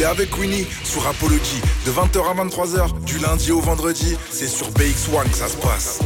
T'es avec Winnie sur Apology de 20h à 23h du lundi au vendredi. C'est sur BX1 que ça se passe.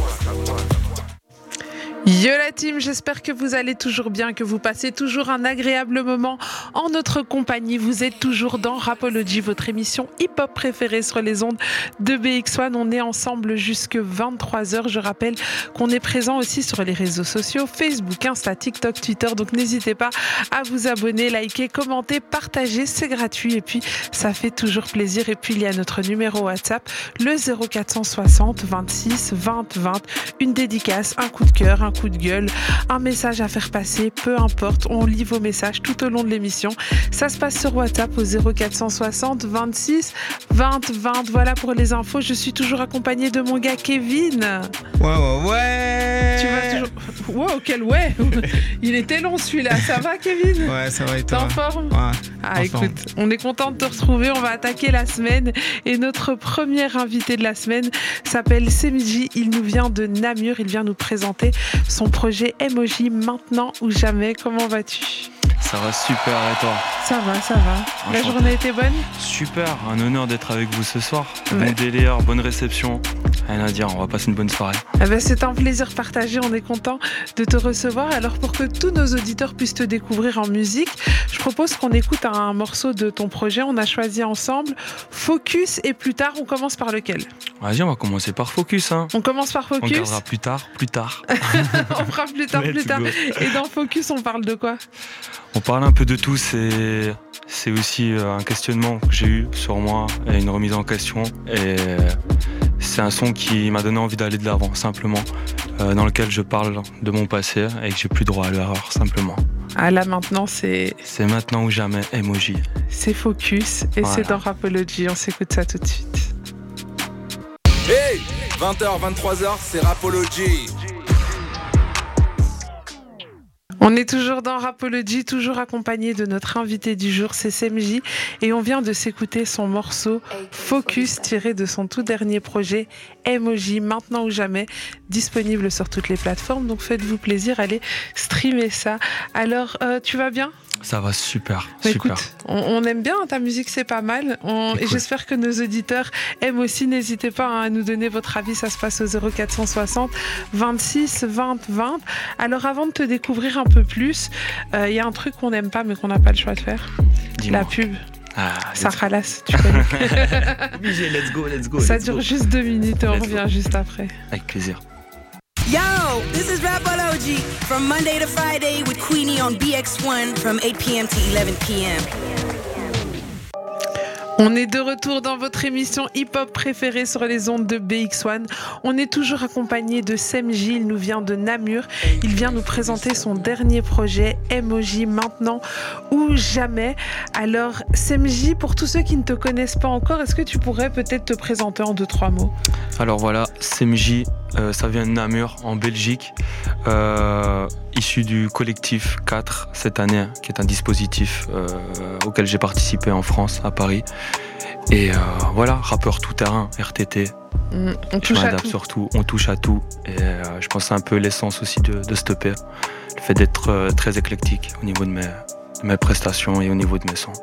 Yo la team, j'espère que vous allez toujours bien, que vous passez toujours un agréable moment en notre compagnie. Vous êtes toujours dans Rapology, votre émission hip-hop préférée sur les ondes de BX1. On est ensemble jusque 23h. Je rappelle qu'on est présent aussi sur les réseaux sociaux, Facebook, Insta, TikTok, Twitter. Donc n'hésitez pas à vous abonner, liker, commenter, partager. C'est gratuit et puis ça fait toujours plaisir. Et puis il y a notre numéro WhatsApp, le 0460 26 20 20. Une dédicace, un coup de cœur, un coup de gueule, un message à faire passer, peu importe, on lit vos messages tout au long de l'émission. Ça se passe sur WhatsApp au 0460 26 20 20. Voilà pour les infos. Je suis toujours accompagnée de mon gars Kevin. Ouais, ouais, ouais. Tu vas toujours. Wow, quel ouais Il était long celui-là. Ça va, Kevin? Ouais, ça va et T'es toi? En forme Ouais. Ah, en écoute, on est content de te retrouver. On va attaquer la semaine. Et notre premier invité de la semaine s'appelle Semiji. Il nous vient de Namur. Il vient nous présenter son projet Emoji maintenant ou jamais. Comment vas-tu? Ça va super et toi? Ça va, ça va. La journée était bonne? Super, un honneur d'être avec vous ce soir. Ouais. Bon délire, bonne réception. Rien à dire, on va passer une bonne soirée. Eh ben, C'est un plaisir partagé. On est content de te recevoir. Alors, pour que tous nos auditeurs puissent te découvrir en musique, je propose qu'on écoute un morceau de ton projet. On a choisi ensemble Focus et plus tard, on commence par lequel? Vas-y, on va commencer par Focus. Hein. On commence par On Focus? regardera plus tard, plus tard. on fera plus tard, plus tard. Et dans Focus, on parle de quoi? On parle un peu de tout, c'est c'est aussi euh, un questionnement que j'ai eu sur moi et une remise en question. Et c'est un son qui m'a donné envie d'aller de l'avant, simplement, euh, dans lequel je parle de mon passé et que j'ai plus droit à l'erreur, simplement. Ah là, maintenant, c'est C'est maintenant ou jamais, emoji. c'est Focus et Voilà. c'est dans Rapology. On s'écoute ça tout de suite. Hey 20h, 23h, c'est Rapology. On est toujours dans Rapology, toujours accompagné de notre invité du jour, c'est SMJ, et on vient de s'écouter son morceau Focus tiré de son tout dernier projet Emoji, maintenant ou jamais, disponible sur toutes les plateformes. Donc faites-vous plaisir, allez streamer ça. Alors, euh, tu vas bien? Ça va super, Bah, super. Écoute, on, on aime bien ta musique, c'est pas mal. On- et j'espère que nos auditeurs aiment aussi. N'hésitez pas hein, à nous donner votre avis. Ça se passe au 0460 26 20 20. Alors avant de te découvrir un peu plus, euh, il y a un truc qu'on n'aime pas mais qu'on n'a pas le choix de faire. La pub. Ah, Ça ralasse, tu connais. Obligé, let's go, let's go. Ça let's dure go. juste deux minutes et on Let's revient juste après. Avec plaisir. Yo, this is Rapology from Monday to Friday with Queenie on BX1 from 8 p.m. to 11 p.m. On est de retour dans votre émission hip-hop préférée sur les ondes de BX1. On est toujours accompagné de Semj, il nous vient de Namur. Il vient nous présenter son dernier projet, Emoji, maintenant ou jamais. Alors, Semj, pour tous ceux qui ne te connaissent pas encore, est-ce que tu pourrais peut-être te présenter en deux, trois mots? Alors voilà, CMJ, euh, ça vient de Namur, en Belgique, euh, issu du collectif 4 cette année, hein, qui est un dispositif euh, auquel j'ai participé en France, à Paris. Et voilà, rappeur tout terrain, RTT, Mm, On je touche à m'adapte tout. sur tout, on touche à tout. Et je pense que c'est un peu l'essence aussi de, de stopper, le fait d'être très éclectique au niveau de mes, de mes prestations et au niveau de mes sons.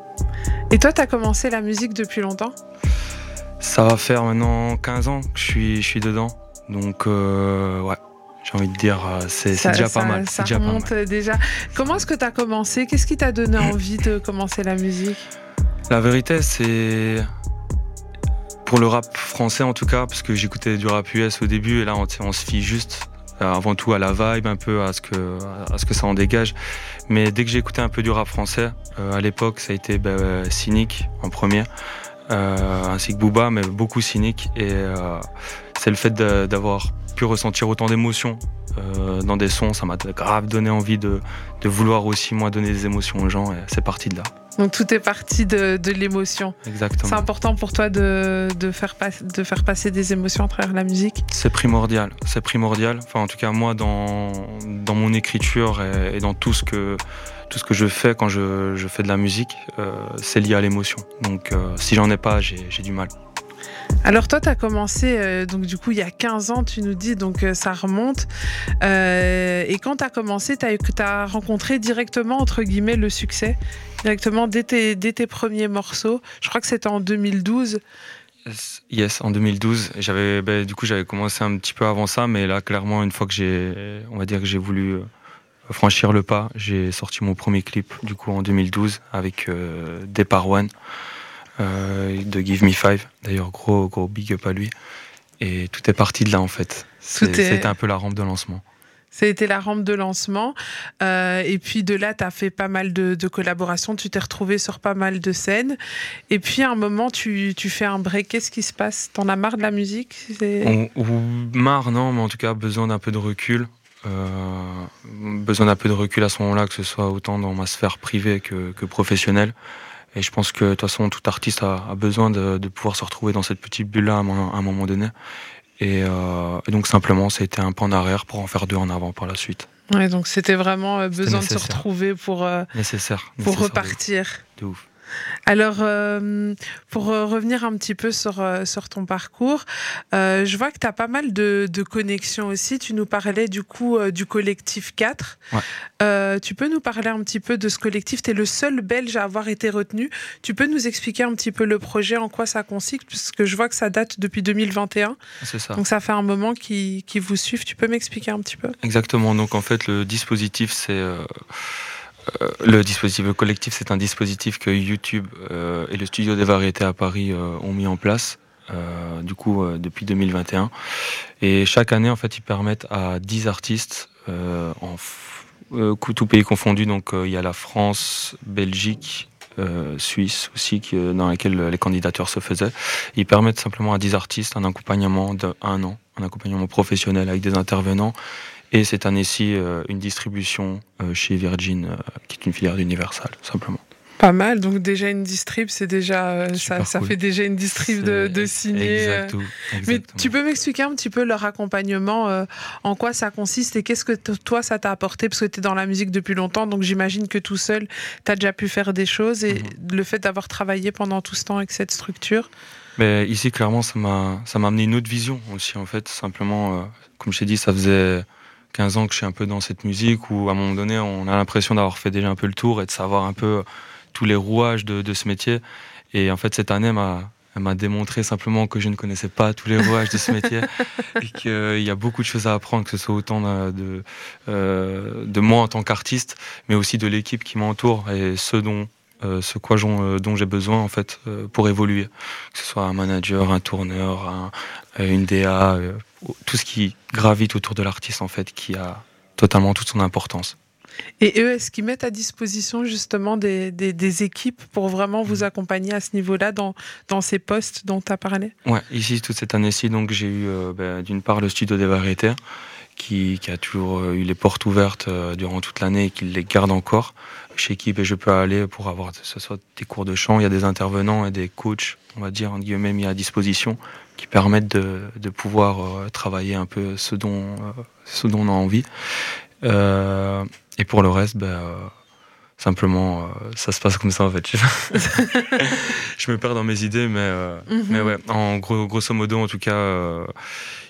Et toi, tu as commencé la musique depuis longtemps? Ça va faire maintenant 15 ans que je suis, je suis dedans. Donc, euh, ouais, j'ai envie de dire, euh, c'est déjà ça- pas mal. Ça déjà pas mal. remonte déjà. Comment est-ce que tu as commencé? Qu'est-ce qui t'a donné envie de commencer la musique? La vérité, c'est. Pour le rap français en tout cas, parce que j'écoutais du rap US au début, et là on, on se fie juste euh, avant tout à la vibe, un peu à ce que, à ce que ça en dégage. Mais dès que j'ai écouté un peu du rap français, euh, à l'époque, ça a été bah, euh, Cynic en premier, euh, ainsi que Booba, mais beaucoup Cynic. Et euh, c'est le fait d'avoir pu ressentir autant d'émotions euh, dans des sons, ça m'a grave donné envie de, de vouloir aussi moi donner des émotions aux gens, et c'est parti de là. Donc tout est parti de, de l'émotion. C'est Exactement. important pour toi de, de, faire pas- de faire passer des émotions à travers la musique? C'est primordial, c'est primordial. Enfin, en tout cas, moi, dans, dans mon écriture et, et dans tout ce que, tout ce que je fais quand je, je fais de la musique, euh, c'est lié à l'émotion. Donc, euh, si j'en ai pas, j'ai du mal. Alors toi, tu as commencé, euh, donc du coup, il y a 15 ans, tu nous dis, donc euh, ça remonte. Euh, et quand tu as commencé, tu as, rencontré directement, entre guillemets, le succès, directement dès tes, dès tes premiers morceaux. Je crois que c'était en 2012. Yes, en 2012. J'avais, ben, du coup, j'avais commencé un petit peu avant ça, mais là, clairement, une fois que j'ai, on va dire que j'ai voulu franchir le pas, j'ai sorti mon premier clip, du coup, en 2012, avec Depart One. Euh, de Give Me Five. D'ailleurs, gros, gros big up à lui. Et tout est parti de là, en fait. C'était un peu la rampe de lancement. C'était la rampe de lancement. Euh, et puis de là, tu as fait pas mal de, collaborations. Tu t'es retrouvé sur pas mal de scènes. Et puis à un moment, tu, tu fais un break. Qu'est-ce qui se passe? T'en as marre de la musique? Ou marre, non, mais en tout cas, besoin d'un peu de recul. Euh, besoin d'un peu de recul à ce moment-là, que ce soit autant dans ma sphère privée que, que professionnelle. Et je pense que de toute façon, tout artiste a, besoin de, pouvoir se retrouver dans cette petite bulle-là à, un moment donné. Euh, et, donc simplement, ça a été un pas en arrière pour en faire deux en avant par la suite. Ouais, donc c'était vraiment euh, besoin de se retrouver pour, euh, nécessaire, pour repartir. De ouf. Alors, euh, pour euh, revenir un petit peu sur, euh, sur ton parcours, je vois que tu as pas mal de, connexions aussi. Tu nous parlais du coup du collectif 4. tu peux nous parler un petit peu de ce collectif? Tu es le seul Belge à avoir été retenu. Tu peux nous expliquer un petit peu le projet, en quoi ça consiste? Puisque je vois que ça date depuis 2021. C'est ça. Donc ça fait un moment qui, qui vous suivent. Tu peux m'expliquer un petit peu? Exactement. Donc en fait, le dispositif, c'est... Euh, le dispositif collectif, c'est un dispositif que YouTube euh, et le Studio des variétés à Paris euh, ont mis en place, du coup, depuis 2021. Et chaque année, en fait, ils permettent à 10 artistes, en tout pays confondu, donc il y a la France, Belgique, Suisse aussi, dans laquelle les candidatures se faisaient. Ils permettent simplement à 10 artistes un accompagnement d'un an, un accompagnement professionnel avec des intervenants et cette année-ci, euh, une distribution euh, chez Virgin, euh, qui est une filière d'Universal, simplement. Pas mal, donc déjà une distrib, c'est déjà ça, ça, fait déjà une distrib de, de signer. Mais tu peux m'expliquer un petit peu leur accompagnement, en quoi ça consiste et qu'est-ce que toi ça t'a apporté? Parce que tu es dans la musique depuis longtemps, donc j'imagine que tout seul tu as déjà pu faire des choses et mhm. le fait d'avoir travaillé pendant tout ce temps avec cette structure? Mais ici clairement ça m'a ça m'a amené une autre vision aussi en fait simplement comme je t'ai dit ça faisait 15 ans que je suis un peu dans cette musique où à un moment donné on a l'impression d'avoir fait déjà un peu le tour et de savoir un peu tous les rouages de, ce métier. Et en fait cette année m'a m'a démontré simplement que je ne connaissais pas tous les rouages de ce métier et qu'il y a beaucoup de choses à apprendre, que ce soit autant de, euh, de moi en tant qu'artiste, mais aussi de l'équipe qui m'entoure et ce dont euh, ce quoi euh, dont j'ai besoin en fait euh, pour évoluer, que ce soit un manager, un tourneur, un, une DA, tout ce qui gravite autour de l'artiste en fait, qui a totalement toute son importance. Et eux, est-ce qu'ils mettent à disposition justement des, des, équipes pour vraiment vous accompagner à ce niveau-là dans, dans ces postes dont tu as parlé? Ouais, ici, toute cette année-ci, donc j'ai eu ben, d'une part le studio des variétés qui, qui, a toujours eu les portes ouvertes durant toute l'année et qui les garde encore chez qui je peux aller pour avoir ce soit des cours de chant. Il y a des intervenants et des coachs, on va dire, en guillemets, mis à disposition qui permettent de, de pouvoir euh, travailler un peu ce dont, euh, ce dont on a envie. Euh, et pour le reste, ben, simplement, ça se passe comme ça en fait. je me perds dans mes idées, mais, mm-hmm. mais ouais, en gros, grosso modo, en tout cas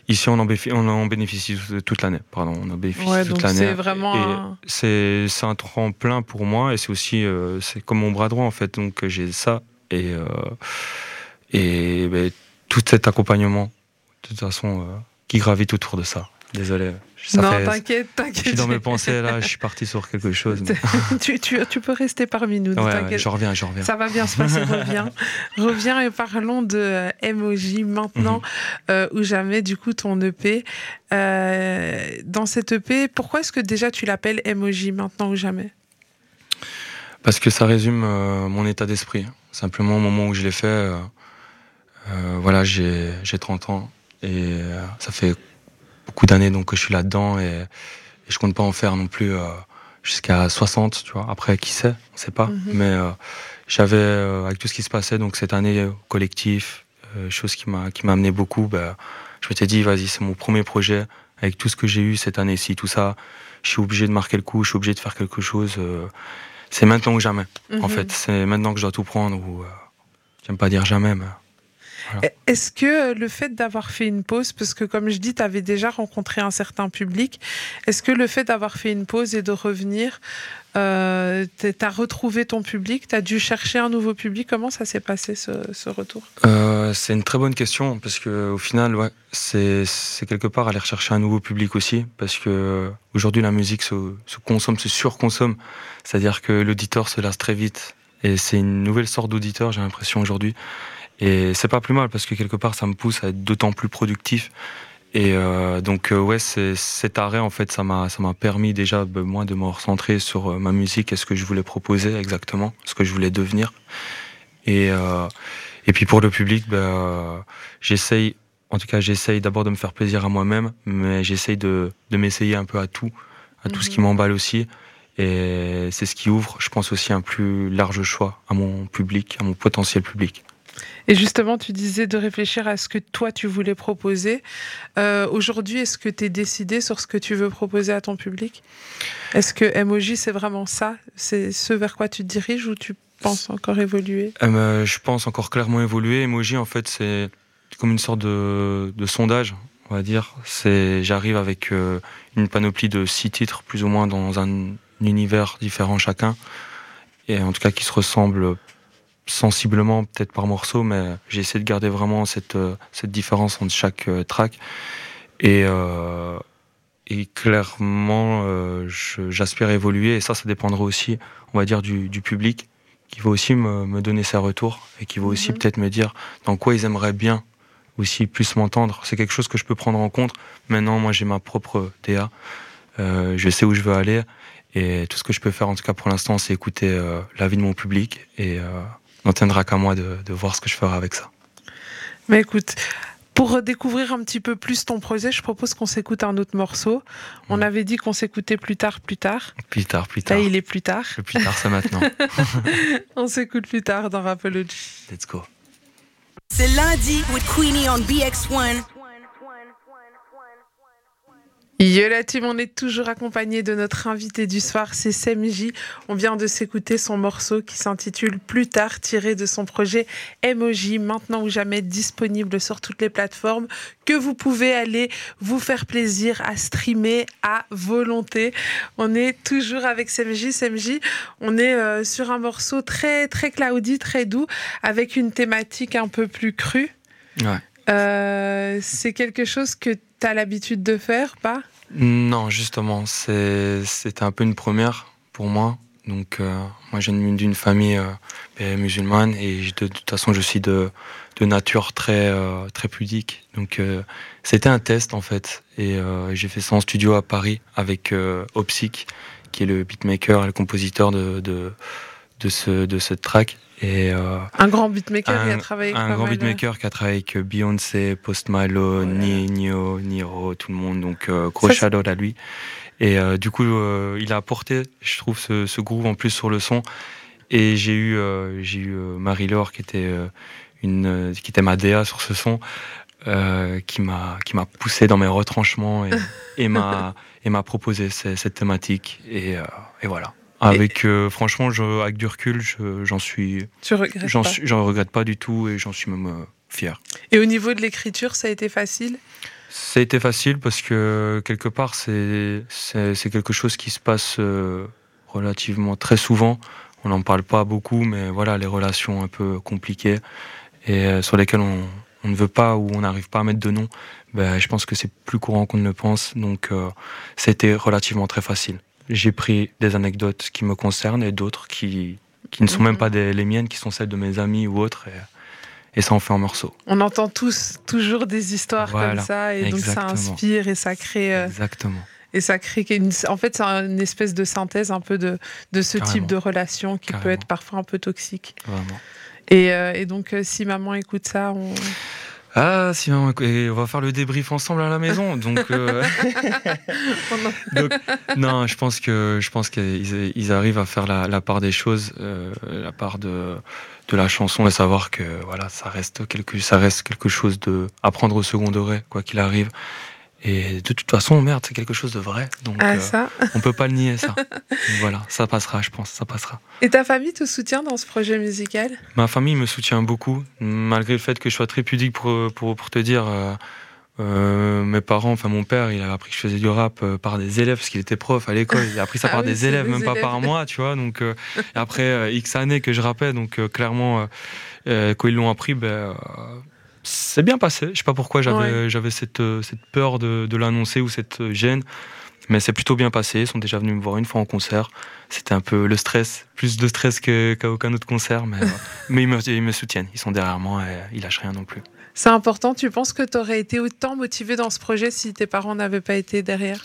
Ici, on en, bénéficie, toute l'année. Pardon, on en bénéficie toute l'année. C'est vraiment. C'est un tremplin pour moi et c'est aussi euh, c'est comme mon bras droit en fait. Donc j'ai ça et euh, et ben, tout cet accompagnement de toute façon euh, qui gravite autour de ça. Désolé. Non, t'inquiète, t'inquiète. Je suis dans mes pensées là, je suis parti sur quelque chose. tu, tu, tu, peux rester parmi nous. Ouais, je reviens, je reviens. Ça va bien se passer, reviens. reviens et parlons de euh, MOJ maintenant, mhm. euh, ou jamais, du coup, ton EP. Euh, dans cet EP, pourquoi est-ce que déjà tu l'appelles MOJ maintenant ou jamais? Parce que ça résume mon état d'esprit. Simplement, au moment où je l'ai fait, voilà, j'ai 30 ans et ça fait beaucoup d'années donc que je suis là-dedans et, je compte pas en faire non plus euh, jusqu'à 60, tu vois. Après, qui sait, on sait pas. Mhm. Mais euh, j'avais euh, avec tout ce qui se passait donc cette année collectif, chose qui m'a qui m'a amené beaucoup. Bah, je m'étais dit vas-y, c'est mon premier projet avec tout ce que j'ai eu cette année-ci, tout ça. Je suis obligé de marquer le coup, je suis obligé de faire quelque chose. c'est maintenant ou jamais. En mhm. fait, c'est maintenant que je dois tout prendre. Ou j'aime pas dire jamais, mais Est-ce que le fait d'avoir fait une pause, parce que comme je dis, tu avais déjà rencontré un certain public, est-ce que le fait d'avoir fait une pause et de revenir, euh, tu as retrouvé ton public, tu as dû chercher un nouveau public? Comment ça s'est passé ce, retour? Euh, C'est une très bonne question, parce qu'au final, ouais, c'est quelque part aller rechercher un nouveau public aussi, parce que aujourd'hui la musique se, se consomme, se surconsomme, c'est-à-dire que l'auditeur se lasse très vite. Et c'est une nouvelle sorte d'auditeur, j'ai l'impression aujourd'hui. Et c'est pas plus mal parce que quelque part, ça me pousse à être d'autant plus productif. Et euh, donc euh, ouais, cet arrêt en fait, ça m'a ça m'a permis déjà ben, moi de me recentrer sur euh, ma musique et ce que je voulais proposer exactement, ce que je voulais devenir. Et et puis pour le public, ben, j'essaye, en tout cas j'essaye d'abord de me faire plaisir à moi-même, mais j'essaye de de m'essayer un peu à tout, à tout ce qui mhm. m'emballe aussi. Et c'est ce qui ouvre, je pense aussi un plus large choix à mon public, à mon potentiel public. Et justement, tu disais de réfléchir à ce que toi tu voulais proposer. Euh, aujourd'hui, est-ce que tu es décidé sur ce que tu veux proposer à ton public? Est-ce que Emoji, c'est vraiment ça? C'est ce vers quoi tu te diriges ou tu penses encore évoluer? Euh, Je pense encore clairement évoluer. Emoji, en fait, c'est comme une sorte de, sondage, on va dire. J'arrive avec euh, une panoplie de six titres, plus ou moins, dans un univers différent chacun. Et en tout cas, qui se ressemblent sensiblement peut-être par morceau, mais j'ai essayé de garder vraiment cette, euh, cette différence entre chaque euh, track. Et, euh, et clairement, j'aspire à évoluer, et ça, ça dépendra aussi, on va dire, du, du public, qui va aussi me, me, donner ses retours, et qui va aussi mhm. peut-être me dire dans quoi ils aimeraient bien aussi plus m'entendre. C'est quelque chose que je peux prendre en compte. Maintenant, moi, j'ai ma propre DA. je sais où je veux aller. Et tout ce que je peux faire, en tout cas pour l'instant, c'est écouter l'avis de mon public et n'en tiendra qu'à moi de, voir ce que je ferai avec ça. Mais écoute, pour découvrir un petit peu plus ton projet, je propose qu'on s'écoute un autre morceau. On avait dit qu'on s'écoutait plus tard, plus tard. Plus tard, plus tard. Là, il est plus tard. Le plus tard, c'est maintenant. On s'écoute plus tard dans Rapology. Let's go. C'est lundi with Queenie on BX1. Yo la team, on est toujours accompagné de notre invité du soir, c'est SMJ. On vient de s'écouter son morceau qui s'intitule Plus tard, tiré de son projet Emoji, maintenant ou jamais disponible sur toutes les plateformes, que vous pouvez aller vous faire plaisir à streamer à volonté. On est toujours avec SMJ. SMJ, on est euh, sur un morceau très, très cloudy, très doux, avec une thématique un peu plus crue. Ouais. Euh, c'est quelque chose que tu as l'habitude de faire, pas? Non, justement, c'était un peu une première pour moi. Donc, euh, moi, j'ai d'une famille euh, ben, musulmane et de, toute façon, je suis de, nature très, très pudique. Donc, c'était un test en fait. Et j'ai fait ça en studio à Paris avec Opsic, qui est le beatmaker et le compositeur de, de, ce, de cette track. Et, euh, un grand beatmaker qui a travaillé avec Un grand beatmaker qui a travaillé avec Beyoncé, Post Malone, Nino, Niro, tout le monde. Donc, euh, gros shadow à lui. Et euh, du coup, il a apporté, je trouve, ce, ce, groove en plus sur le son. Et j'ai eu, j'ai eu Marie-Laure qui était une, qui était ma DA sur ce son, qui m'a, qui m'a poussé dans mes retranchements et, et m'a, et m'a proposé cette, thématique. Et, et voilà. Avec, euh, franchement, je, avec du recul, j'en suis. Tu regrettes J'en j'en regrette pas du tout et j'en suis même euh, fier. Et au niveau de l'écriture, ça a été facile? Ça a été facile parce que quelque part, c'est quelque chose qui se passe euh, relativement très souvent. On n'en parle pas beaucoup, mais voilà, les relations un peu compliquées et sur lesquelles on, on ne veut pas ou on n'arrive pas à mettre de nom, ben, je pense que c'est plus courant qu'on ne le pense. Donc, ça a été relativement très facile j'ai pris des anecdotes qui me concernent et d'autres qui, qui ne sont même mhm. pas des, les miennes, qui sont celles de mes amis ou autres. Et, et ça en fait un morceau. On entend tous toujours des histoires comme ça, et donc ça inspire et ça crée. Euh, exactement. Et ça crée une, en fait, c'est une espèce de synthèse un peu de, de ce type de relation qui peut être parfois un peu toxique. Vraiment. Et, euh, et donc, euh, si maman écoute ça, on. Ah, si, on va faire le débrief ensemble à la maison. Donc, euh, non, je pense que je pense qu'ils arrivent à faire la, part des choses, euh, la part de, de la chanson, et savoir que voilà, ça reste quelque, ça reste quelque chose de à prendre au second degré, quoi qu'il arrive. Et de toute façon, merde, c'est quelque chose de vrai. Donc, Ah, euh, ça. on peut pas le nier, ça. Voilà, ça passera, je pense, ça passera. Et ta famille te soutient dans ce projet musical? Ma famille me soutient beaucoup, malgré le fait que je sois très pudique pour, pour, pour te dire. euh, euh, mes parents, enfin mon père, il a appris que je faisais du rap euh, par des élèves parce qu'il était prof à l'école. Il a appris ça Ah par oui, des élèves, même pas par moi, tu vois. Donc euh, et après euh, X années que je rappais, donc euh, clairement euh, euh, quand ils l'ont appris, ben euh, c'est bien passé. Je sais pas pourquoi j'avais cette euh, cette peur de, de l'annoncer ou cette euh, gêne, mais c'est plutôt bien passé. Ils sont déjà venus me voir une fois en concert. C'était un peu le stress, plus de stress qu'à aucun autre concert, mais mais ils me, ils me soutiennent. Ils sont derrière moi et ils lâchent rien non plus. C'est important. Tu penses que tu aurais été autant motivé dans ce projet si tes parents n'avaient pas été derrière?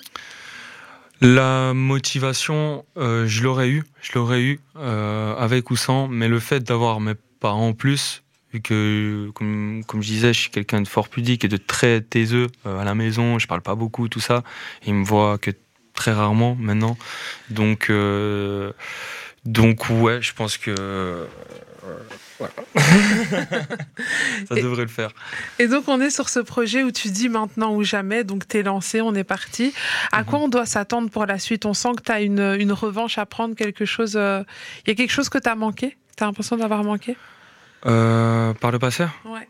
La motivation, euh, je l'aurais eu, je l'aurais eu euh, avec ou sans, mais le fait d'avoir mes parents en plus, vu que, comme, comme je disais, je suis quelqu'un de fort pudique et de très taiseux euh, à la maison, je parle pas beaucoup, tout ça, ils me voient que très rarement maintenant, donc euh, donc ouais, je pense que euh, voilà. ça Et- devrait le faire. Et donc, on est sur ce projet où tu dis maintenant ou jamais. Donc, tu es lancé, on est parti. À quoi on doit s'attendre pour la suite? On sent que tu as une, une revanche à prendre, quelque chose. euh, Il y a quelque chose que tu as manqué? Tu as l'impression d'avoir manqué? Euh, par le passé. Ouais.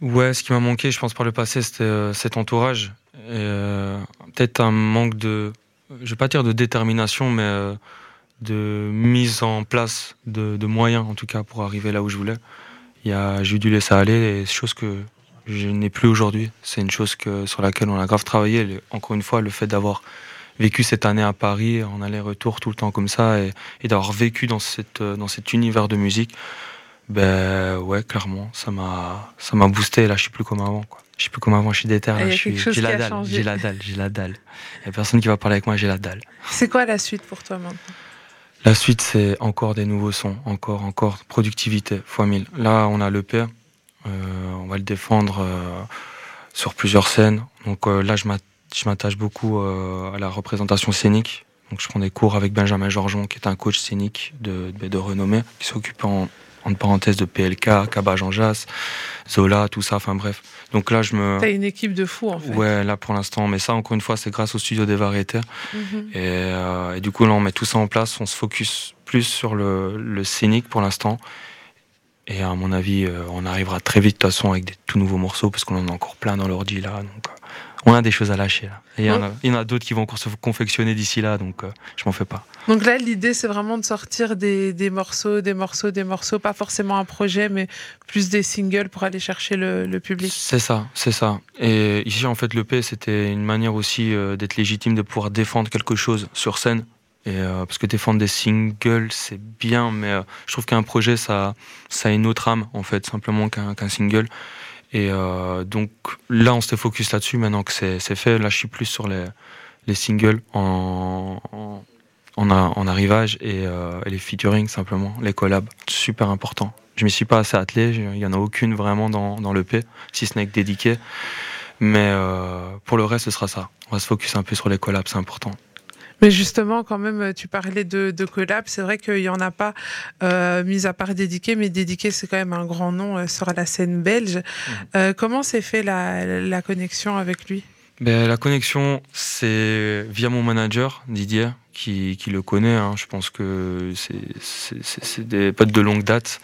Ouais, ce qui m'a manqué, je pense, par le passé, c'était euh, cet entourage. Euh, Peut-être un manque de, je vais pas dire de détermination, mais de mise en place de, de moyens, en tout cas, pour arriver là où je voulais. J'ai dû laisser aller, et chose que je n'ai plus aujourd'hui. C'est une chose que, sur laquelle on a grave travaillé. Le- encore une fois, le fait d'avoir vécu cette année à Paris, en aller-retour tout le temps comme ça, et, et d'avoir vécu dans, cette, dans cet univers de musique, ben ouais, clairement, ça m'a, ça m'a boosté. Là, je suis plus comme avant. Quoi. Je suis plus comme avant. Je suis déter. Là, je suis, j'ai la dalle. J'ai la dalle. J'ai la dalle. Il y a personne qui va parler avec moi. J'ai la dalle. C'est quoi la suite pour toi maintenant? La suite, c'est encore des nouveaux sons, encore, encore productivité fois 1000. Là, on a l'EP. Euh, on va le défendre euh, sur plusieurs scènes. Donc euh, là, je m'att- je m'attache beaucoup à la représentation scénique. Donc je prends des cours avec Benjamin Georgeon, qui est un coach scénique de, de, de renommée, qui s'occupe en, en parenthèse de PLK, Jass, Zola, tout ça. Enfin bref. Donc là, je me Tu as une équipe de fous, en fait. Ouais, là pour l'instant, mais ça encore une fois, c'est grâce au studio des variétés. Mhm. Et, euh, et du coup, là, on met tout ça en place, on se focus plus sur le, le scénique pour l'instant. Et à mon avis, euh, on arrivera très vite de toute façon avec des tout nouveaux morceaux parce qu'on en a encore plein dans l'ordi là. Donc, euh, on a des choses à lâcher là. Et il y en a, d'autres qui vont encore se confectionner d'ici là, donc euh, je m'en fais pas. Donc là, l'idée, c'est vraiment de sortir des, des morceaux, des morceaux, des morceaux, pas forcément un projet, mais plus des singles pour aller chercher le, le public. C'est ça, c'est ça. Et ici, en fait, l'EP, c'était une manière aussi euh, d'être légitime, de pouvoir défendre quelque chose sur scène. Et, euh, parce que défendre des singles, c'est bien, mais euh, je trouve qu'un projet, ça, ça a une autre âme, en fait, simplement qu'un qu'un single. Et euh, donc là, on s'était focus là-dessus. Maintenant que c'est fait, là, je suis plus sur les, les singles en, arrivage et, euh, et les featuring, simplement, les collabs. Super important. Je m'y suis pas assez attelé, il y en a aucune vraiment dans, dans l'EP, si ce n'est que dédiqué. Mais euh, pour le reste, ce sera ça. On va se focus un peu sur les collabs, c'est important. Mais justement, quand même, tu parlais de, de collab. C'est vrai qu'il n'y en a pas, euh, mis à part Dédiqué, mais Dédiqué, c'est quand même un grand nom euh, sur la scène belge. Euh, comment s'est fait la, la connexion avec lui? Ben, la connexion, c'est via mon manager, Didier, qui, qui le connaît. hein. Je pense que c'est- des potes de longue date.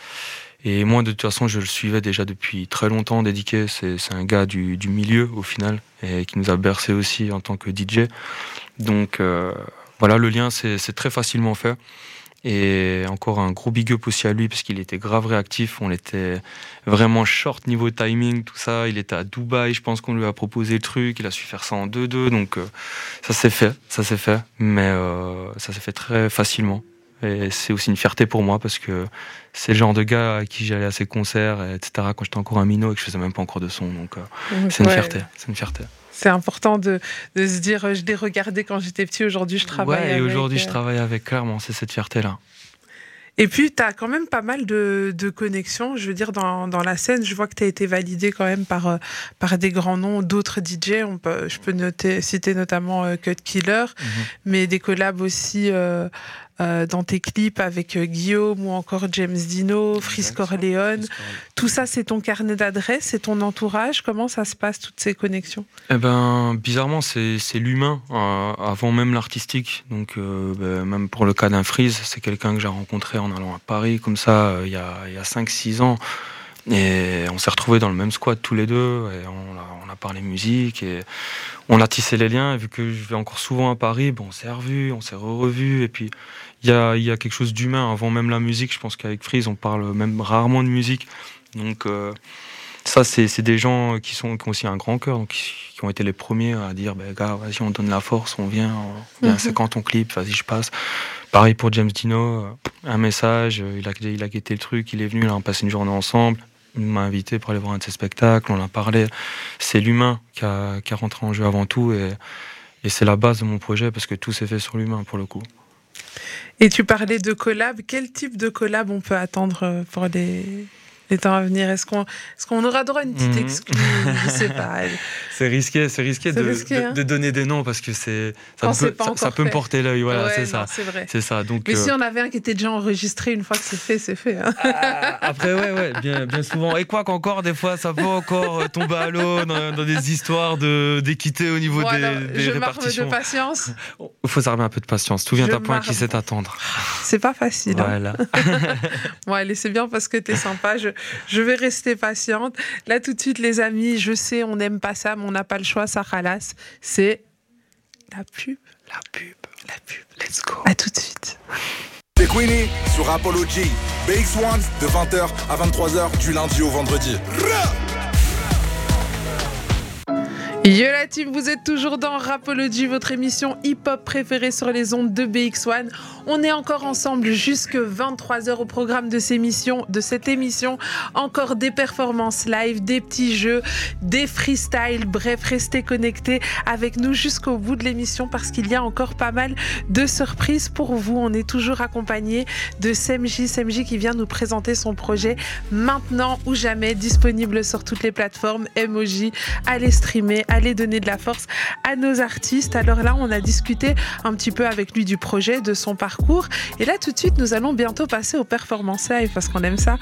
Et moi, de toute façon, je le suivais déjà depuis très longtemps, Dédiqué. C'est c'est un gars du, du milieu, au final, et qui nous a bercé aussi en tant que DJ. Donc, euh, voilà, le lien, c'est très facilement fait. Et encore un gros big up aussi à lui, parce qu'il était grave réactif. On était vraiment short niveau timing, tout ça. Il était à Dubaï, je pense qu'on lui a proposé le truc. Il a su faire ça en 2-2. Donc, euh, ça s'est fait, ça s'est fait. Mais euh, ça s'est fait très facilement. Et c'est aussi une fierté pour moi, parce que c'est le genre de gars à qui j'allais à ses concerts, etc., quand j'étais encore un minot et que je faisais même pas encore de son. Donc, euh, c'est une Ouais. fierté. C'est une fierté. C'est important de, de se dire, euh, je l'ai regardé quand j'étais petit, aujourd'hui je travaille ouais, et aujourd'hui, je euh. travaille avec, clairement, c'est cette fierté-là. Et puis, tu as quand même pas mal de, de connexions. Je veux dire, dans, dans la scène, je vois que tu as été validé quand même par, euh, par des grands noms, d'autres DJ. On peut, je peux noter, citer notamment Cut Killer, Mhm. mais des collabs aussi euh, euh, dans tes clips avec euh, Guillaume ou encore James Dino, Fris Corleone. Tout ça, c'est ton carnet d'adresses, c'est ton entourage. Comment ça se passe, toutes ces connexions? Eh ben, bizarrement, c'est l'humain, euh, avant même l'artistique. Donc, ben, même pour le cas d'un Freeze, c'est quelqu'un que j'ai rencontré en allant à Paris, comme ça, il y a, a 5-6 ans. Et on s'est retrouvés dans le même squat tous les deux, et on a, on a, parlé musique, et on a tissé les liens. Et vu que je vais encore souvent à Paris, bon, on s'est revus, on s'est re-revus, et puis il y a, y a, quelque chose d'humain avant même la musique. Je pense qu'avec Freeze, on parle même rarement de musique. Donc euh, ça, c'est des gens qui, sont, qui ont aussi un grand cœur, donc qui, ont été les premiers à dire, bah, gars, vas-y, on donne la force, on vient, vient c'est quand ton clip, vas-y, je passe. Pareil pour James Dino, euh, un message, il a, il a guetté le truc, il est venu, là, on passe une journée ensemble. Il m'a invité pour aller voir un de ses spectacles, on a parlé. C'est l'humain qui a, qui a rentré en jeu avant tout et, et c'est la base de mon projet parce que tout s'est fait sur l'humain pour le coup. Et tu parlais de collab. Quel type de collab on peut attendre euh, pour les, les temps à venir? Est-ce qu'on est qu'on aura droit à une petite mhm. excuse Je sais pas. C'est risqué, c'est risqué, de, hein. de, donner des noms parce que c'est ça, peut, ça, peut me porter l'œil. Voilà, c'est ça. C'est ça. Donc, Mais si euh, on avait un qui était déjà enregistré, une fois que c'est fait, c'est fait. Hein. Ah, après, ouais, ouais, bien, bien souvent. Et quoi qu'encore, des fois, ça peut encore tomber à l'eau dans, des histoires d'équité au niveau des, des je répartitions. de patience. Il faut s'armer un peu de patience. Tout vient d'un point qui sait attendre. C'est pas facile. Hein. Voilà. bon, allez, c'est bien parce que tu es sympa. Je, je vais rester patiente. Là, tout de suite, les amis, je sais, on n'aime pas ça, mais on n'a pas le choix, ça ralasse. C'est la pub. La pub. La pub. Let's go. À tout de suite. C'est Queenie sur Apology. BX1 de 20h à 23h du lundi au vendredi. Yo la team, vous êtes toujours dans Rapology, votre émission hip-hop préférée sur les ondes de BX1. On est encore ensemble jusque 23h au programme de, cette émission. Encore des performances live, des petits jeux, des freestyles. Bref, restez connectés avec nous jusqu'au bout de l'émission parce qu'il y a encore pas mal de surprises pour vous. On est toujours accompagné de SMJ, SMJ qui vient nous présenter son projet maintenant ou jamais, disponible sur toutes les plateformes. Emoji, allez streamer, allez donner de la force à nos artistes. Alors là, on a discuté un petit peu avec lui du projet, de son parcours. Et là, tout de suite, nous allons bientôt passer aux performances live parce qu'on aime ça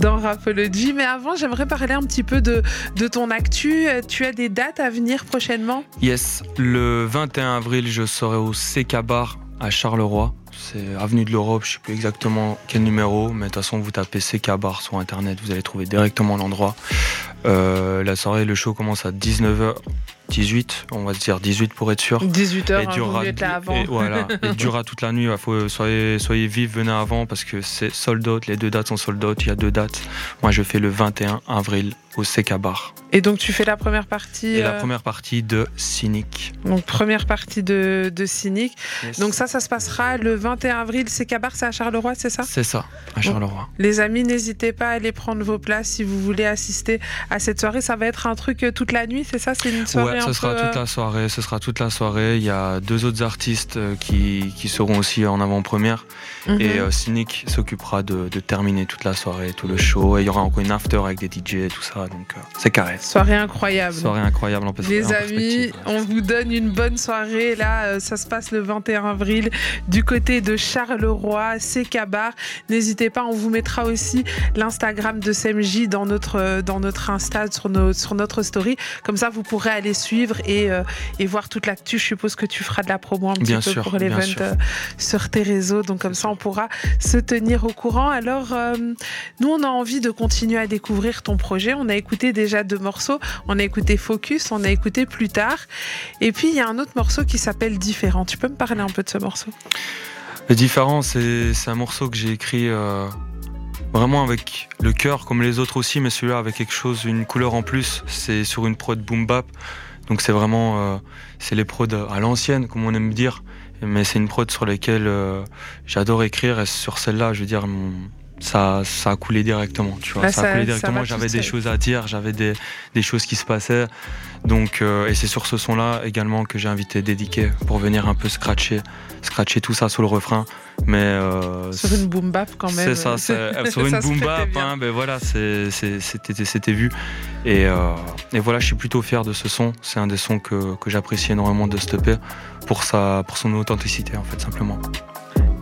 dans Rapology. Mais avant, j'aimerais parler un petit peu de, de ton actu. Tu as des dates à venir prochainement? Yes, le 21 avril, je serai au CK Bar à Charleroi. C'est Avenue de l'Europe, je ne sais plus exactement quel numéro, mais de toute façon, vous tapez CK Bar sur internet, vous allez trouver directement l'endroit. Euh, la soirée, le show commence à 19h18, on va se dire 18 pour être sûr. 18h, et hein, durera, là avant. Et, voilà, et durera toute la nuit. Il faut, soyez, soyez vifs, venez avant parce que c'est sold out. Les deux dates sont sold out. Il y a deux dates. Moi, je fais le 21 avril au CK Bar. Et donc, tu fais la première partie Et la euh, première partie de Cynic. Donc, première partie de, de Cynic. Donc, ça, ça se passera le 21 avril. CK Bar, c'est à Charleroi, c'est ça? C'est ça, à Charleroi. les amis, n'hésitez pas à aller prendre vos places si vous voulez assister à cette soirée. Ça va être un truc euh, toute la nuit, c'est ça? C'est une soirée Ouais, ce sera toute la soirée. Ce sera toute la soirée. Il y a deux autres artistes euh, qui, qui seront aussi en avant-première. Mhm. Et Cynic s'occupera de, de, terminer toute la soirée, tout le show. Et il y aura encore une after avec des DJ et tout ça. Donc, c'est carré. Soirée incroyable. Soirée incroyable en Les amis, on vous donne une bonne soirée. Là, euh, ça se passe le 21 avril du côté de Charleroi, c'est Bar. N'hésitez pas, on vous mettra aussi l'Instagram de SMJ dans notre, euh, dans notre Insta, sur, nos, sur notre story. Comme ça, vous pourrez aller suivre et, euh, et voir toute l'actu. Je suppose que tu feras de la promo un petit bien peu sûr, pour l'event sur tes réseaux. Donc, comme ça, on pourra se tenir au courant. Alors, nous, on a envie de continuer à découvrir ton projet. On a écouté déjà deux morceaux. On a écouté Focus, on a écouté Plus tard. Et puis, il y a un autre morceau qui s'appelle Différent. Tu peux me parler un peu de ce morceau? Différent, c'est un morceau que j'ai écrit euh, vraiment avec le cœur, comme les autres aussi, mais celui-là avec quelque chose, une couleur en plus. C'est sur une prod boom bap. Donc, c'est vraiment. Euh, c'est les prods à l'ancienne, comme on aime dire. Mais c'est une prod sur laquelle euh, j'adore écrire. Et sur celle-là, je veux dire, ça, ça a coulé directement. Tu vois, bah, ça, a coulé directement. J'avais des choses à dire, j'avais des, des, choses qui se passaient. Donc, euh, et c'est sur ce son-là également que j'ai invité Dédiqué pour venir un peu scratcher, scratcher tout ça sur le refrain. Mais euh, sur une boom bap quand même. C'est ça, euh, sur une boom bap. Hein, ben voilà, c'était vu. Et, euh, et, voilà, je suis plutôt fier de ce son. C'est un des sons que, que j'apprécie énormément de Stepper pour sa, pour son authenticité en fait simplement.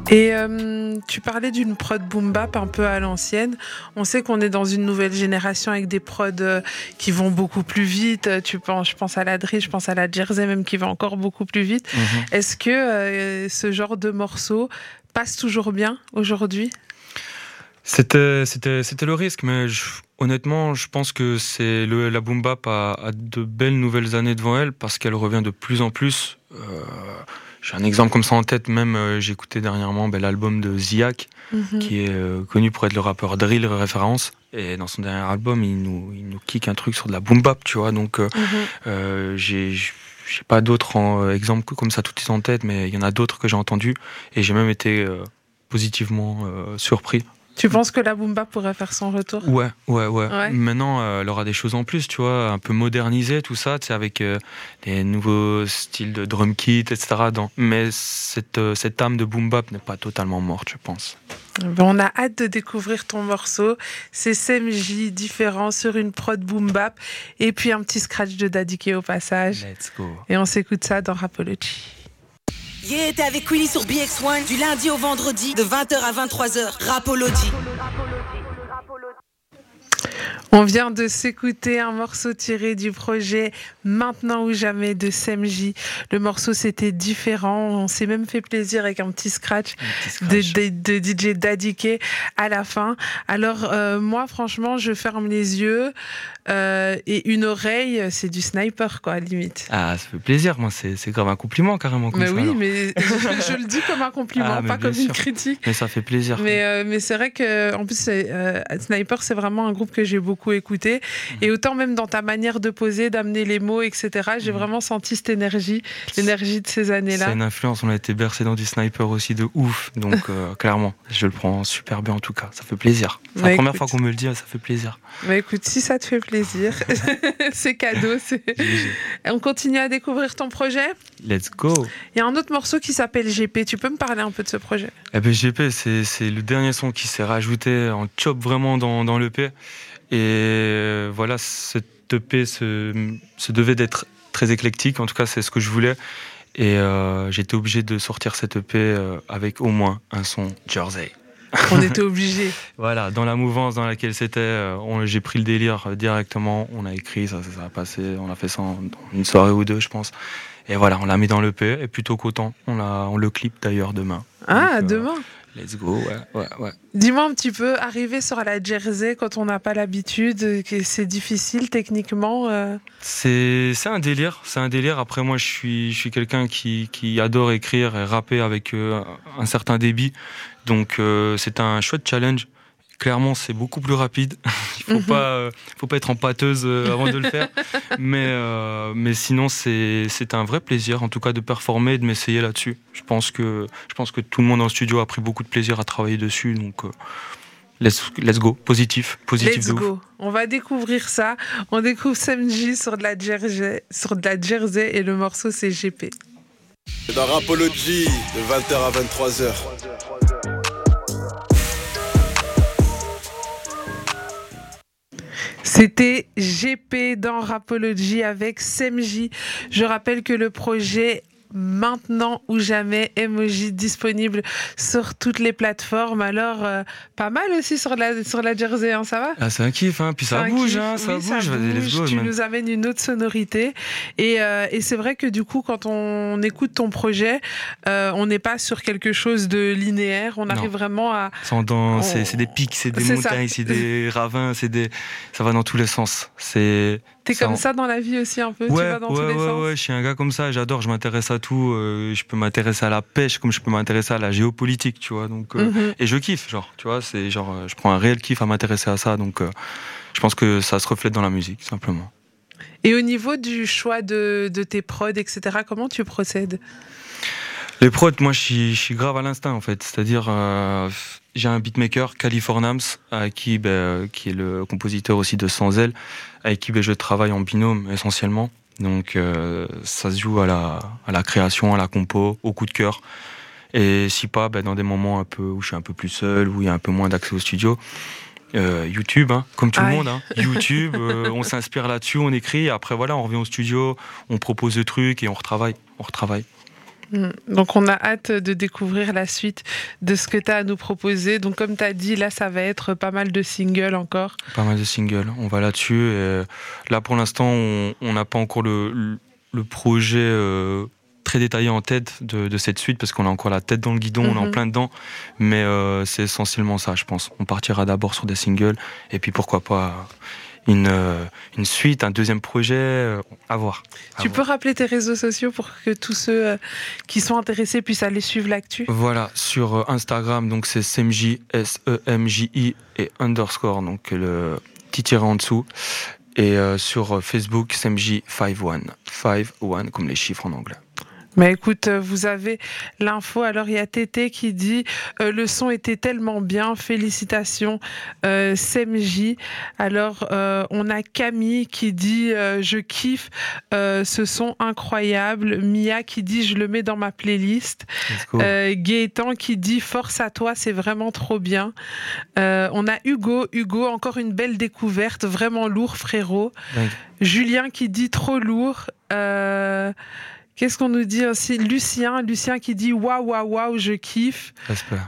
Et euh, tu parlais d'une prod boom bap un peu à l'ancienne. On sait qu'on est dans une nouvelle génération avec des prods euh, qui vont beaucoup plus vite. Tu penses, je pense à la drill, je pense à la jersey même qui va encore beaucoup plus vite. Mhm. Est-ce que euh, ce genre de morceau passe toujours bien aujourd'hui? C'était, le risque, mais honnêtement, je pense que c'est le, la boom bap a, de belles nouvelles années devant elle parce qu'elle revient de plus en plus. J'ai un exemple comme ça en tête, même euh, écouté dernièrement ben, l'album de Ziak, mhm. qui est euh, connu pour être le rappeur drill référence. Et dans son dernier album, il nous, il nous kick un truc sur de la boom bap, tu vois. Donc, euh, mhm. j'ai j'ai pas d'autres exemples comme ça tout suite en tête, mais il y en a d'autres que j'ai entendus et j'ai même été positivement surpris tu penses que la Boomba pourrait faire son retour? Ouais, ouais, ouais, Maintenant, euh, elle aura des choses en plus, tu vois, un peu modernisé tout ça, tu sais, avec euh, des nouveaux styles de drum kit, etc. Mais cette, euh, cette âme de boom bap n'est pas totalement morte, je pense. on a hâte de découvrir ton morceau. C'est SMJ différent sur une prod boom bap et puis un petit scratch de Daddy au passage. Let's go. Et on s'écoute ça dans Rapology. Yeah, t'es avec Queenie sur BX1 du lundi au vendredi de 20h à 23h. Rapology. On vient de s'écouter un morceau tiré du projet Maintenant ou jamais de SMJ. Le morceau c'était différent. On s'est même fait plaisir avec un petit scratch, De, DJ Daddy à la fin. Alors euh, moi franchement je ferme les yeux euh, et une oreille c'est du sniper quoi limite. Ah ça fait plaisir. Moi c'est grave un compliment carrément. mais oui mais je, le dis comme un compliment ah, pas comme une critique. Mais ça fait plaisir. Mais, euh, mais c'est vrai que en plus Sniper c'est vraiment un groupe que j'ai beaucoup écouté. Mhm. Et autant même dans ta manière de poser, d'amener les mots, etc., j'ai mhm. vraiment senti cette énergie, l'énergie de ces années-là. C'est une influence, on a été bercé dans du sniper aussi de ouf. Donc euh, clairement, je le prends super bien en tout cas. Ça fait plaisir. C'est la bah, première fois qu'on me le dit, ça fait plaisir. Bah écoute, si ça te fait plaisir, c'est cadeau. On continue à découvrir ton projet Let's go. Il y a un autre morceau qui s'appelle GP. Tu peux me parler un peu de ce projet? Eh ben, GP, c'est le dernier son qui s'est rajouté en chop vraiment dans, dans l'EP. Et euh, voilà, cette EP se, devait d'être très éclectique, en tout cas c'est ce que je voulais. Et euh, j'étais obligé de sortir cette EP euh, avec au moins un son Jersey. On était obligé. voilà, dans la mouvance dans laquelle c'était, j'ai pris le délire directement, on a écrit, ça, ça, a passé, on a fait ça en une soirée ou deux, je pense. Et voilà, on l'a mis dans l'EP, et plutôt qu'autant, on, on le clip d'ailleurs demain. Ah, demain Let's go, ouais, ouais, Dis-moi un petit peu, arriver sur la Jersey quand on n'a pas l'habitude, c'est difficile techniquement euh C'est un délire, c'est un délire. Après, moi, je suis, je suis quelqu'un qui, qui, adore écrire et rapper avec euh, un certain débit. Donc, euh, c'est un chouette challenge. Clairement, c'est beaucoup plus rapide. Il faut mhm. pas, euh, faut pas être en pâteuse euh, avant de le faire. mais, euh, mais sinon, c'est un vrai plaisir, en tout cas, de performer et de m'essayer là-dessus. Je pense que, je pense que tout le monde en studio a pris beaucoup de plaisir à travailler dessus. Donc, let's, let's go, positif, positif. Let's go. On va découvrir ça. On découvre Samji sur de la jersey, sur de la jersey et le morceau c'est GP. Dans Rapology, de 20h à 23h. C'était GP dans Rapology avec SMJ. Je rappelle que le projet maintenant ou jamais emoji disponible sur toutes les plateformes. Alors, euh, pas mal aussi sur la, sur la Jersey, hein, ça va? Ah, C'est un kiff, hein. puis ça bouge, hein, ça, bouge. tu nous amènes une autre sonorité. Et, euh, et c'est vrai que du coup, quand on écoute ton projet, euh, on n'est pas sur quelque chose de linéaire, on arrive vraiment à... C'est des pics, c'est des montagnes, c'est des ravins, des... ça va dans tous les sens. C'est T'es comme ça dans la vie aussi un peu ouais, Tu vas dans tous les ouais, sens Ouais, je suis un gars comme ça, j'adore, je m'intéresse à tout. Euh, je peux m'intéresser à la pêche comme je peux m'intéresser à la géopolitique, tu vois. Donc, euh, mhm. Et je kiffe, genre, tu vois, c'est genre, euh, je prends un réel kiff à m'intéresser à ça. Donc je pense que ça se reflète dans la musique, simplement. Et au niveau du choix de, de tes prods, etc., comment tu procèdes? Les prods, moi, je suis, grave à l'instinct, en fait. C'est-à-dire, j'ai un beatmaker, Californams, qui, ben, qui est le compositeur aussi de Sans Elle, avec qui ben, je travaille en binôme essentiellement. Donc euh, ça se joue à la, à la création, à la compo, au coup de cœur. Et si pas, ben, dans des moments un peu où je suis un peu plus seul, où il y a un peu moins d'accès au studio, euh, YouTube, hein, comme tout le monde. Hein. YouTube, euh, on s'inspire là-dessus, on écrit. après voilà, on revient au studio, on propose des trucs et on retravaille, on retravaille. Mm. Donc on a hâte de découvrir la suite de ce que tu as à nous proposer. Donc comme tu as dit, là ça va être pas mal de singles encore. Pas mal de singles, on va là-dessus. Là pour l'instant on n'a pas encore le, projet euh, très détaillé en tête de, cette suite parce qu'on a encore la tête dans le guidon, on est en mhm. plein dedans. Mais euh, c'est essentiellement ça je pense. On partira d'abord sur des singles et puis pourquoi pas euh, une suite, un deuxième projet, euh, à voir. tu peux rappeler tes réseaux sociaux pour que tous ceux euh, qui sont intéressés puissent aller suivre l'actu? Voilà, sur Instagram, donc c'est SEMJ, S-E-M-J-I et underscore, donc le petit tiré en dessous. Et sur Facebook, SEMJ51, 51 comme les chiffres en anglais. Mais écoute, euh, vous avez l'info. Alors, il y a Tété qui dit euh, le son était tellement bien. Félicitations, euh, SMJ. Alors, euh, on a Camille qui dit je kiffe ce son incroyable. Mia qui dit je le mets dans ma playlist. Gaëtan qui dit force à toi, c'est vraiment trop bien. on a Hugo. Hugo, encore une belle découverte. Vraiment lourd, frérot. Julien qui dit trop lourd. Qu'est-ce qu'on nous dit aussi? Lucien, Lucien qui dit waouh waouh waouh, je kiffe.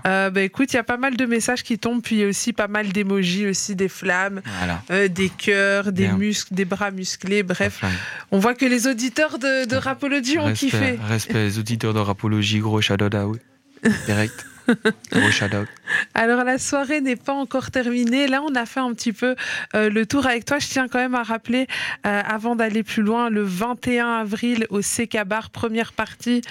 Euh, bah, écoute, il y a pas mal de messages qui tombent, puis aussi pas mal d'émojis aussi, des flammes, euh, des cœurs, des muscles, des bras musclés. Bref, on voit que les auditeurs de, Rapologie ont kiffé. Respect, les auditeurs de Rapologie, gros shout out, direct. Alors la soirée n'est pas encore terminée. Là, on a fait un petit peu euh, le tour avec toi. Je tiens quand même à rappeler, euh, avant d'aller plus loin, le 21 avril au CK Bar, première partie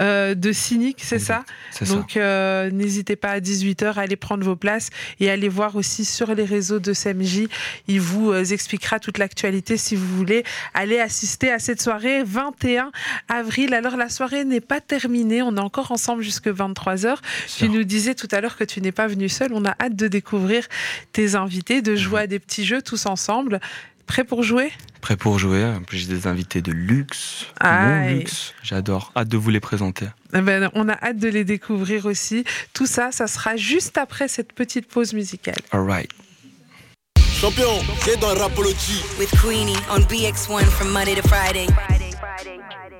euh, de Cynic, c'est ça? Donc n'hésitez pas à 18h à aller prendre vos places et aller voir aussi sur les réseaux de CMJ. Il vous expliquera toute l'actualité si vous voulez aller assister à cette soirée 21 avril. Alors la soirée n'est pas terminée. On est encore ensemble jusque 23h. Tu nous disais tout à l'heure que tu n'es pas venu seul. On a hâte de découvrir tes invités, de jouer à des petits jeux tous ensemble. Prêt pour jouer? Prêt pour jouer. J'ai des invités de luxe. Mon luxe. J'adore. Hâte de vous les présenter. Eh ben, on a hâte de les découvrir aussi. Tout ça, ça sera juste après cette petite pause musicale. All right. Champion, c'est dans Rapology. With Queenie on BX1 from Monday to Friday.